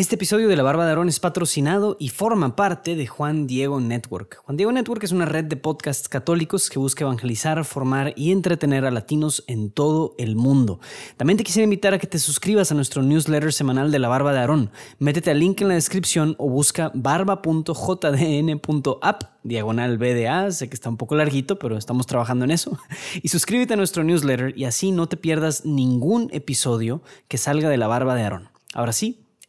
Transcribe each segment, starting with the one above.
Este episodio de La Barba de Aarón es patrocinado y forma parte de Juan Diego Network. Juan Diego Network es una red de podcasts católicos que busca evangelizar, formar y entretener a latinos en todo el mundo. También te quisiera invitar a que te suscribas a nuestro newsletter semanal de La Barba de Aarón. Métete al link en la descripción o busca barba.jdn.app diagonal BDA, sé que está un poco larguito, pero estamos trabajando en eso. Y suscríbete a nuestro newsletter y así no te pierdas ningún episodio que salga de La Barba de Aarón. Ahora sí,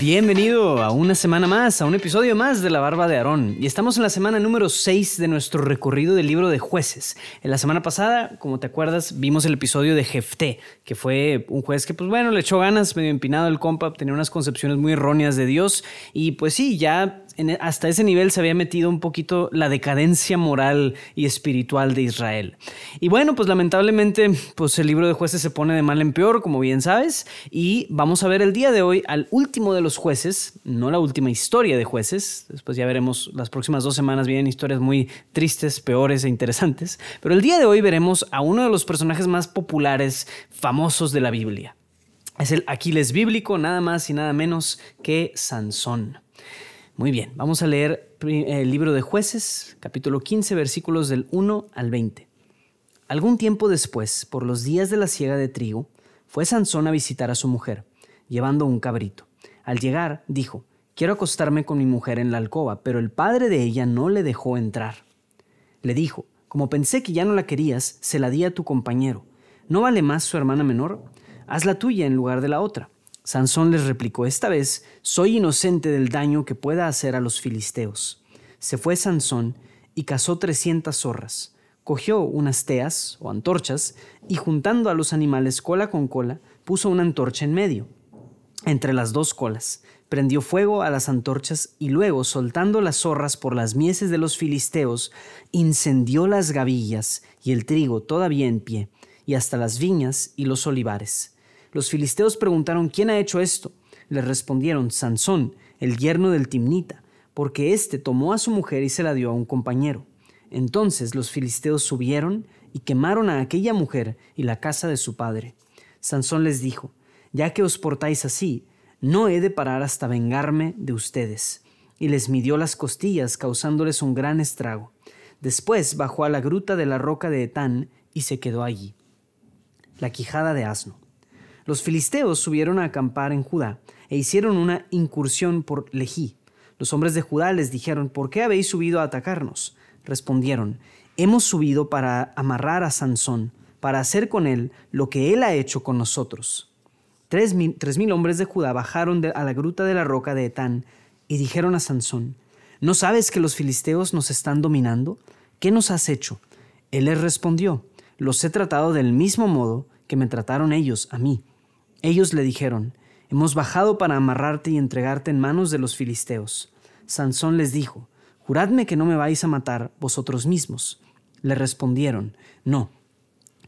Bienvenido a una semana más, a un episodio más de La Barba de Aarón. Y estamos en la semana número 6 de nuestro recorrido del libro de jueces. En la semana pasada, como te acuerdas, vimos el episodio de Jefté, que fue un juez que, pues bueno, le echó ganas, medio empinado el compa, tenía unas concepciones muy erróneas de Dios. Y pues sí, ya e, hasta ese nivel se había metido un poquito la decadencia moral y espiritual de Israel. Y bueno, pues lamentablemente, pues el libro de jueces se pone de mal en peor, como bien sabes, y vamos a ver el día de hoy al último de los jueces, no la última historia de jueces, después ya veremos, las próximas dos semanas vienen historias muy tristes, peores e interesantes, pero el día de hoy veremos a uno de los personajes más populares, famosos de la Biblia. Es el Aquiles bíblico, nada más y nada menos que Sansón. Muy bien, vamos a leer el libro de jueces, capítulo 15, versículos del 1 al 20. Algún tiempo después, por los días de la siega de trigo, fue Sansón a visitar a su mujer, llevando un cabrito. Al llegar, dijo, quiero acostarme con mi mujer en la alcoba, pero el padre de ella no le dejó entrar. Le dijo, como pensé que ya no la querías, se la di a tu compañero. ¿No vale más su hermana menor? Haz la tuya en lugar de la otra. Sansón les replicó, esta vez soy inocente del daño que pueda hacer a los filisteos. Se fue Sansón y cazó trescientas zorras, cogió unas teas o antorchas y juntando a los animales cola con cola, puso una antorcha en medio, entre las dos colas, prendió fuego a las antorchas y luego, soltando las zorras por las mieses de los filisteos, incendió las gavillas y el trigo todavía en pie, y hasta las viñas y los olivares. Los filisteos preguntaron ¿quién ha hecho esto? Le respondieron Sansón, el yerno del Timnita, porque éste tomó a su mujer y se la dio a un compañero. Entonces los filisteos subieron y quemaron a aquella mujer y la casa de su padre. Sansón les dijo, ya que os portáis así, no he de parar hasta vengarme de ustedes. Y les midió las costillas, causándoles un gran estrago. Después bajó a la gruta de la roca de Etán y se quedó allí. La quijada de asno. Los filisteos subieron a acampar en Judá e hicieron una incursión por Lejí. Los hombres de Judá les dijeron, ¿por qué habéis subido a atacarnos? Respondieron, hemos subido para amarrar a Sansón, para hacer con él lo que él ha hecho con nosotros. Tres mil, hombres de Judá bajaron a la gruta de la roca de Etán y dijeron a Sansón, ¿no sabes que los filisteos nos están dominando? ¿Qué nos has hecho? Él les respondió, los he tratado del mismo modo que me trataron ellos a mí. Ellos le dijeron, Hemos bajado para amarrarte y entregarte en manos de los filisteos. Sansón les dijo, Juradme que no me vais a matar vosotros mismos. Le respondieron, No,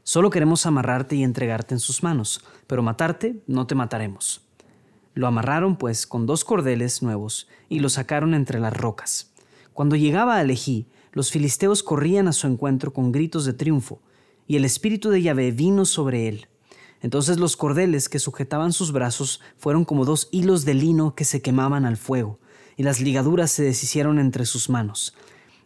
solo queremos amarrarte y entregarte en sus manos, pero matarte no te mataremos. Lo amarraron pues con dos cordeles nuevos y lo sacaron entre las rocas. Cuando llegaba a Lejí, los filisteos corrían a su encuentro con gritos de triunfo, y el espíritu de Yahvé vino sobre él entonces los cordeles que sujetaban sus brazos fueron como dos hilos de lino que se quemaban al fuego, y las ligaduras se deshicieron entre sus manos.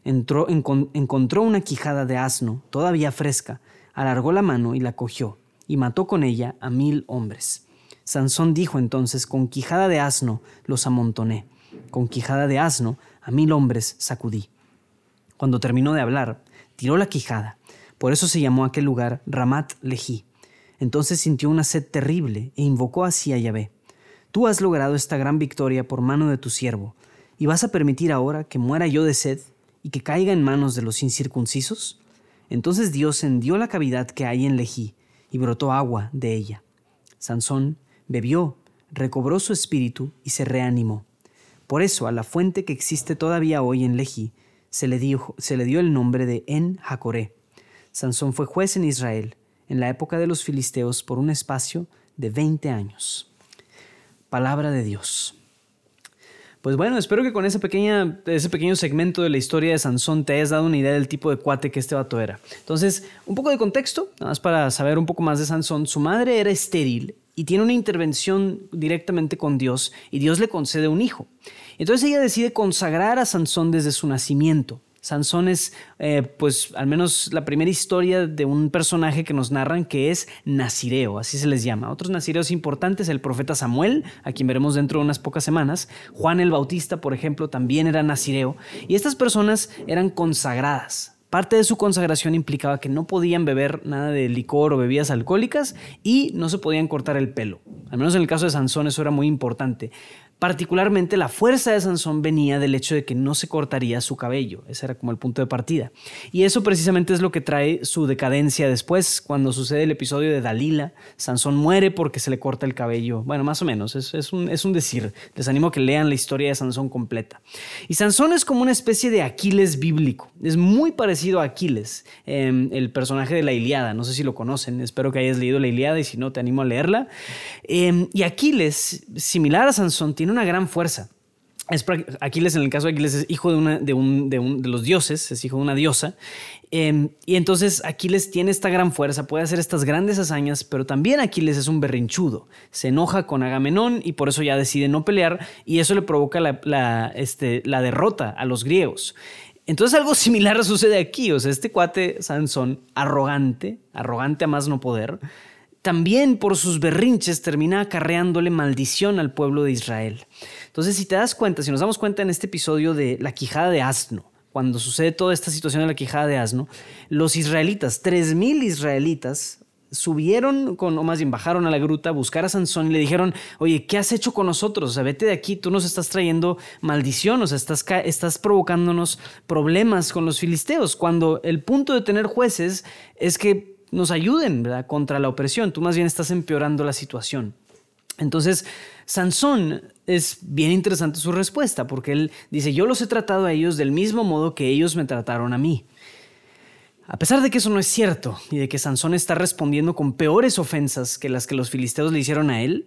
Encontró una quijada de asno, todavía fresca, alargó la mano y la cogió, y mató con ella a mil hombres. Sansón dijo entonces, con quijada de asno los amontoné, con quijada de asno a mil hombres sacudí. Cuando terminó de hablar, tiró la quijada, por eso se llamó aquel lugar Ramat Lejí entonces sintió una sed terrible e invocó así a Yahvé. Tú has logrado esta gran victoria por mano de tu siervo, ¿y vas a permitir ahora que muera yo de sed y que caiga en manos de los incircuncisos? Entonces Dios hendió la cavidad que hay en Lejí y brotó agua de ella. Sansón bebió, recobró su espíritu y se reanimó. Por eso a la fuente que existe todavía hoy en Lehi se le dio, se le dio el nombre de En Jacoré. Sansón fue juez en Israel en la época de los filisteos por un espacio de 20 años. Palabra de Dios. Pues bueno, espero que con ese, ese pequeño segmento de la historia de Sansón te hayas dado una idea del tipo de cuate que este vato era. Entonces, un poco de contexto, nada más para saber un poco más de Sansón. Su madre era estéril y tiene una intervención directamente con Dios y Dios le concede un hijo. Entonces ella decide consagrar a Sansón desde su nacimiento. Sansón es, eh, pues, al menos la primera historia de un personaje que nos narran que es Nazireo, así se les llama. Otros Nazireos importantes, el profeta Samuel, a quien veremos dentro de unas pocas semanas. Juan el Bautista, por ejemplo, también era Nazireo. Y estas personas eran consagradas. Parte de su consagración implicaba que no podían beber nada de licor o bebidas alcohólicas y no se podían cortar el pelo. Al menos en el caso de Sansón eso era muy importante. Particularmente la fuerza de Sansón venía del hecho de que no se cortaría su cabello. Ese era como el punto de partida. Y eso precisamente es lo que trae su decadencia después, cuando sucede el episodio de Dalila. Sansón muere porque se le corta el cabello. Bueno, más o menos, es, un, es un decir. Les animo a que lean la historia de Sansón completa. Y Sansón es como una especie de Aquiles bíblico. Es muy parecido a Aquiles, em, el personaje de la Iliada. No sé si lo conocen, espero que hayas leído la Iliada y si no, te animo a leerla. Em, y Aquiles, similar a Sansón, tiene una gran fuerza. Es, Aquiles, en el caso de Aquiles, es hijo de, una, de, un, de, un, de los dioses, es hijo de una diosa. Em, y entonces Aquiles tiene esta gran fuerza, puede hacer estas grandes hazañas, pero también Aquiles es un berrinchudo. Se enoja con Agamenón y por eso ya decide no pelear y eso le provoca la, este, la derrota a los griegos. Entonces algo similar sucede aquí. O sea, este cuate Sansón, arrogante, arrogante a más no poder, también por sus berrinches termina acarreándole maldición al pueblo de Israel. Entonces, si te das cuenta, si nos damos cuenta en este episodio de la quijada de asno, cuando sucede toda esta situación de la quijada de asno, los israelitas, 3.000 israelitas, subieron con, o más bien bajaron a la gruta a buscar a Sansón y le dijeron, oye, ¿qué has hecho con nosotros? O sea, vete de aquí, tú nos estás trayendo maldición, o sea, estás, estás provocándonos problemas con los filisteos, cuando el punto de tener jueces es que nos ayuden contra la opresión. Tú más bien estás empeorando la situación. Entonces, Sansón es bien interesante su respuesta, porque él dice, yo los he tratado a ellos del mismo modo que ellos me trataron a mí. A pesar de que eso no es cierto y de que Sansón está respondiendo con peores ofensas que las que los filisteos le hicieron a él,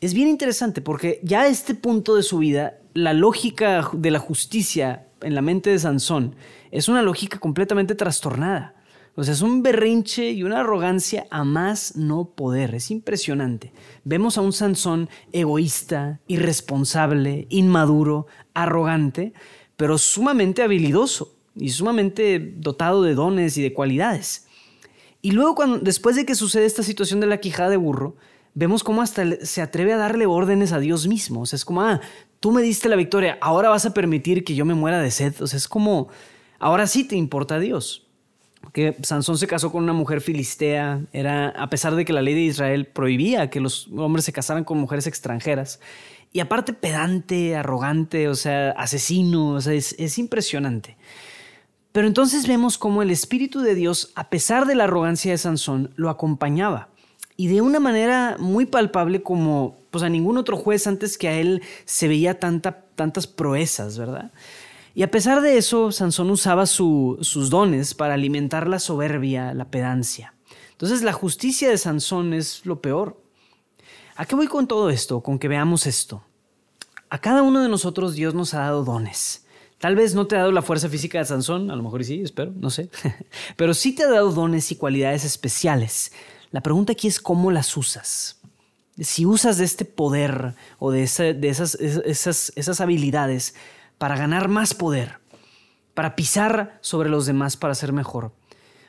es bien interesante porque ya a este punto de su vida, la lógica de la justicia en la mente de Sansón es una lógica completamente trastornada. O sea, es un berrinche y una arrogancia a más no poder. Es impresionante. Vemos a un Sansón egoísta, irresponsable, inmaduro, arrogante, pero sumamente habilidoso y sumamente dotado de dones y de cualidades. Y luego, cuando, después de que sucede esta situación de la quijada de burro, vemos cómo hasta se atreve a darle órdenes a Dios mismo. O sea, es como, ah, tú me diste la victoria, ahora vas a permitir que yo me muera de sed. O sea, es como, ahora sí te importa Dios que Sansón se casó con una mujer filistea, era a pesar de que la ley de Israel prohibía que los hombres se casaran con mujeres extranjeras. Y aparte pedante, arrogante, o sea, asesino, o sea, es, es impresionante. Pero entonces vemos cómo el Espíritu de Dios, a pesar de la arrogancia de Sansón, lo acompañaba. Y de una manera muy palpable como pues a ningún otro juez antes que a él se veía tanta, tantas proezas, ¿verdad? Y a pesar de eso, Sansón usaba sus dones para alimentar la soberbia, la pedancia. Entonces la justicia de Sansón es lo peor. ¿A qué voy con todo esto? Con que veamos esto. A cada uno de nosotros Dios nos ha dado dones. Tal vez no te ha dado la fuerza física de Sansón, a lo mejor sí, espero, no sé. Pero sí te ha dado dones y cualidades especiales. La pregunta aquí es cómo las usas. Si usas de este poder o de, esas, esas habilidades para ganar más poder, para pisar sobre los demás para ser mejor.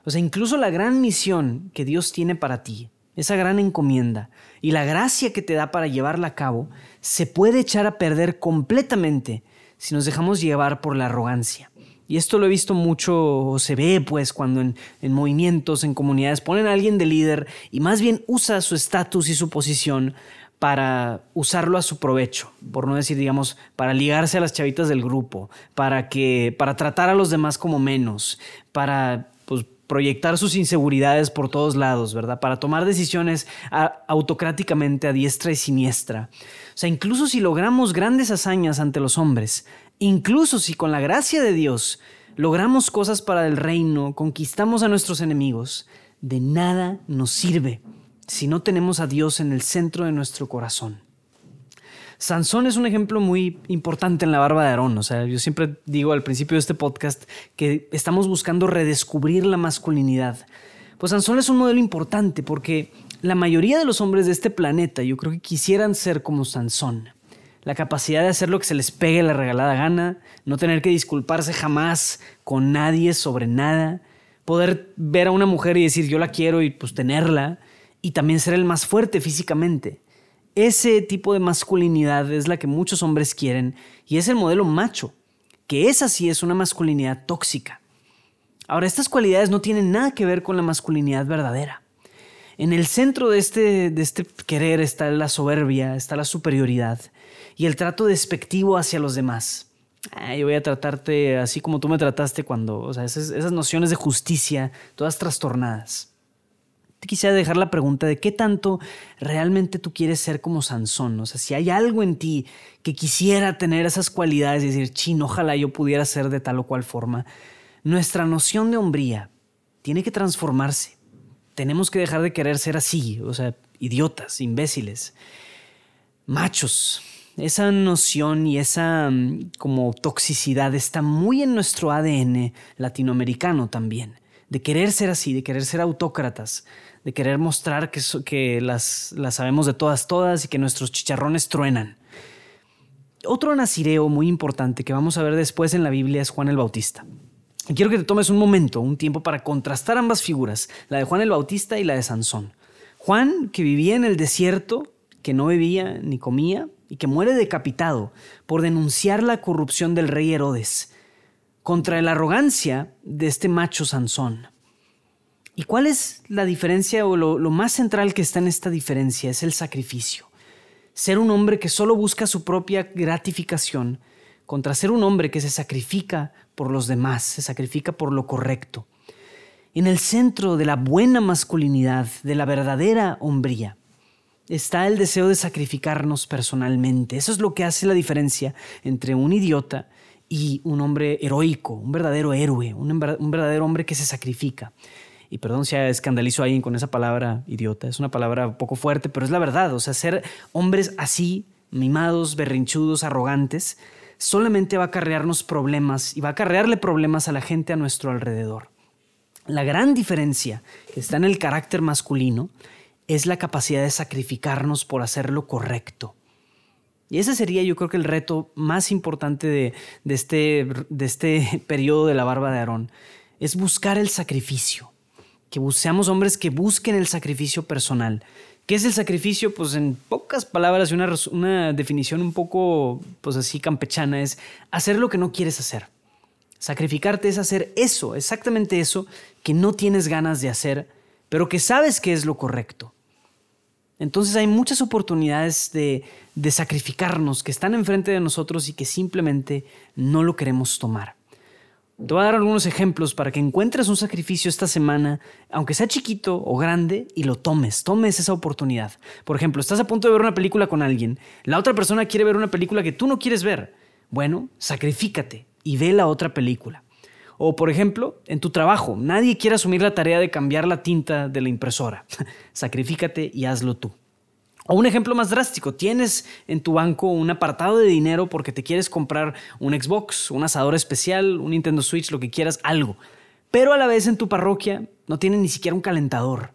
O sea, incluso la gran misión que Dios tiene para ti, esa gran encomienda y la gracia que te da para llevarla a cabo, se puede echar a perder completamente si nos dejamos llevar por la arrogancia. Y esto lo he visto mucho, se ve pues cuando en, en movimientos, en comunidades ponen a alguien de líder y más bien usa su estatus y su posición para usarlo a su provecho, por no decir, digamos, para ligarse a las chavitas del grupo, para que para tratar a los demás como menos, para pues proyectar sus inseguridades por todos lados, ¿verdad? Para tomar decisiones autocráticamente a diestra y siniestra. O sea, incluso si logramos grandes hazañas ante los hombres, incluso si con la gracia de Dios logramos cosas para el reino, conquistamos a nuestros enemigos, de nada nos sirve si no tenemos a Dios en el centro de nuestro corazón. Sansón es un ejemplo muy importante en la barba de Aarón. O sea, yo siempre digo al principio de este podcast que estamos buscando redescubrir la masculinidad. Pues Sansón es un modelo importante porque la mayoría de los hombres de este planeta yo creo que quisieran ser como Sansón. La capacidad de hacer lo que se les pegue la regalada gana, no tener que disculparse jamás con nadie sobre nada, poder ver a una mujer y decir yo la quiero y pues tenerla, y también ser el más fuerte físicamente. Ese tipo de masculinidad es la que muchos hombres quieren y es el modelo macho, que esa sí es una masculinidad tóxica. Ahora, estas cualidades no tienen nada que ver con la masculinidad verdadera. En el centro de este, de este querer está la soberbia, está la superioridad y el trato despectivo hacia los demás. yo voy a tratarte así como tú me trataste cuando, o sea, esas nociones de justicia, todas trastornadas quisiera dejar la pregunta de qué tanto realmente tú quieres ser como Sansón. O sea, si hay algo en ti que quisiera tener esas cualidades y decir, chin, ojalá yo pudiera ser de tal o cual forma. Nuestra noción de hombría tiene que transformarse. Tenemos que dejar de querer ser así, o sea, idiotas, imbéciles, machos. Esa noción y esa mm, como toxicidad está muy en nuestro ADN latinoamericano también de querer ser así, de querer ser autócratas, de querer mostrar que, las, sabemos de todas, todas y que nuestros chicharrones truenan. Otro nacireo muy importante que vamos a ver después en la Biblia es Juan el Bautista. Y quiero que te tomes un momento, un tiempo para contrastar ambas figuras, la de Juan el Bautista y la de Sansón. Juan, que vivía en el desierto, que no bebía ni comía y que muere decapitado por denunciar la corrupción del rey Herodes contra la arrogancia de este macho Sansón. ¿Y cuál es la diferencia o lo, más central que está en esta diferencia? Es el sacrificio. Ser un hombre que solo busca su propia gratificación contra ser un hombre que se sacrifica por los demás, se sacrifica por lo correcto. En el centro de la buena masculinidad, de la verdadera hombría, está el deseo de sacrificarnos personalmente. Eso es lo que hace la diferencia entre un idiota y un hombre heroico, un verdadero héroe, un, verdadero hombre que se sacrifica. Y perdón si escandalizo a alguien con esa palabra idiota, es una palabra poco fuerte, pero es la verdad. O sea, ser hombres así, mimados, berrinchudos, arrogantes, solamente va a acarrearnos problemas y va a acarrearle problemas a la gente a nuestro alrededor. La gran diferencia que está en el carácter masculino es la capacidad de sacrificarnos por hacer lo correcto. Y ese sería yo creo que el reto más importante de, este, de este periodo de la barba de Aarón, es buscar el sacrificio, que seamos hombres que busquen el sacrificio personal. ¿Qué es el sacrificio? Pues en pocas palabras y una, una definición un poco, pues así campechana, es hacer lo que no quieres hacer. Sacrificarte es hacer eso, exactamente eso, que no tienes ganas de hacer, pero que sabes que es lo correcto. Entonces hay muchas oportunidades de, sacrificarnos que están enfrente de nosotros y que simplemente no lo queremos tomar. Te voy a dar algunos ejemplos para que encuentres un sacrificio esta semana, aunque sea chiquito o grande, y lo tomes, tomes esa oportunidad. Por ejemplo, estás a punto de ver una película con alguien, la otra persona quiere ver una película que tú no quieres ver. Bueno, sacrifícate y ve la otra película. O por ejemplo, en tu trabajo, nadie quiere asumir la tarea de cambiar la tinta de la impresora. Sacrifícate y hazlo tú. O un ejemplo más drástico, tienes en tu banco un apartado de dinero porque te quieres comprar un Xbox, un asador especial, un Nintendo Switch, lo que quieras, algo. Pero a la vez en tu parroquia no tienes ni siquiera un calentador.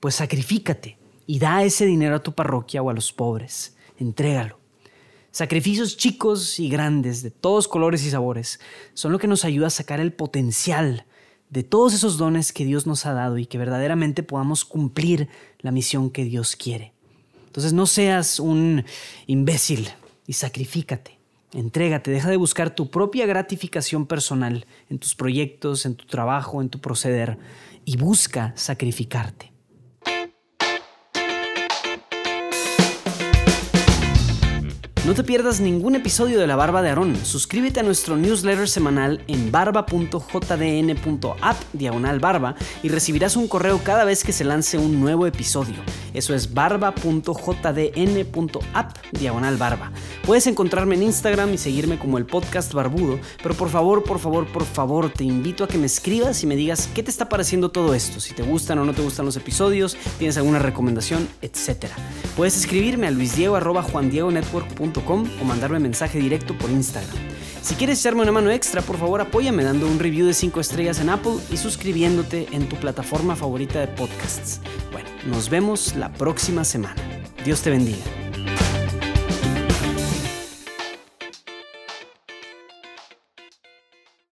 Pues sacrifícate y da ese dinero a tu parroquia o a los pobres. Entrégalo. Sacrificios chicos y grandes, de todos colores y sabores, son lo que nos ayuda a sacar el potencial de todos esos dones que Dios nos ha dado y que verdaderamente podamos cumplir la misión que Dios quiere. Entonces no seas un imbécil y sacrifícate. Entrégate, deja de buscar tu propia gratificación personal en tus proyectos, en tu trabajo, en tu proceder y busca sacrificarte. No te pierdas ningún episodio de La Barba de Aarón. Suscríbete a nuestro newsletter semanal en barba.jdn.app diagonal barba y recibirás un correo cada vez que se lance un nuevo episodio. Eso es barba.jdn.app diagonal barba. Puedes encontrarme en Instagram y seguirme como el podcast barbudo, pero por favor, por favor, por favor, te invito a que me escribas y me digas qué te está pareciendo todo esto, si te gustan o no te gustan los episodios, tienes alguna recomendación, etc. Puedes escribirme a luisdiego.juandiegonetwork.com o mandarme mensaje directo por Instagram. Si quieres echarme una mano extra, por favor apóyame dando un review de 5 estrellas en Apple y suscribiéndote en tu plataforma favorita de podcasts. Bueno, nos vemos la próxima semana. Dios te bendiga.